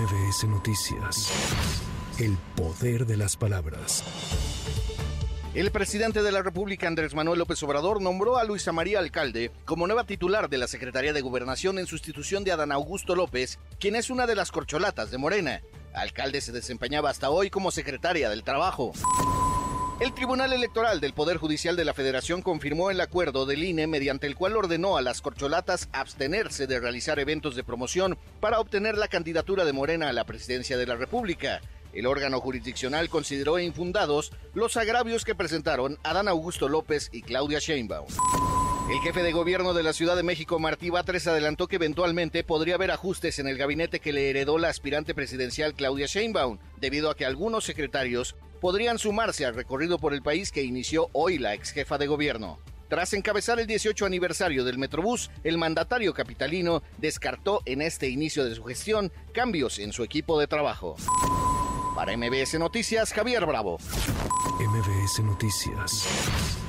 MBS Noticias. El poder de las palabras. El presidente de la República, Andrés Manuel López Obrador, nombró a Luisa María Alcalde como nueva titular de la Secretaría de Gobernación en sustitución de Adán Augusto López, quien es una de las corcholatas de Morena. Alcalde se desempeñaba hasta hoy como secretaria del Trabajo. El Tribunal Electoral del Poder Judicial de la Federación confirmó el acuerdo del INE mediante el cual ordenó a las corcholatas abstenerse de realizar eventos de promoción para obtener la candidatura de Morena a la presidencia de la República. El órgano jurisdiccional consideró infundados los agravios que presentaron Adán Augusto López y Claudia Sheinbaum. El jefe de gobierno de la Ciudad de México, Martí Batres, adelantó que eventualmente podría haber ajustes en el gabinete que le heredó la aspirante presidencial Claudia Sheinbaum, debido a que algunos secretarios podrían sumarse al recorrido por el país que inició hoy la ex jefa de gobierno. Tras encabezar el 18 aniversario del Metrobús, el mandatario capitalino descartó en este inicio de su gestión cambios en su equipo de trabajo. Para MBS Noticias, Javier Bravo. MBS Noticias.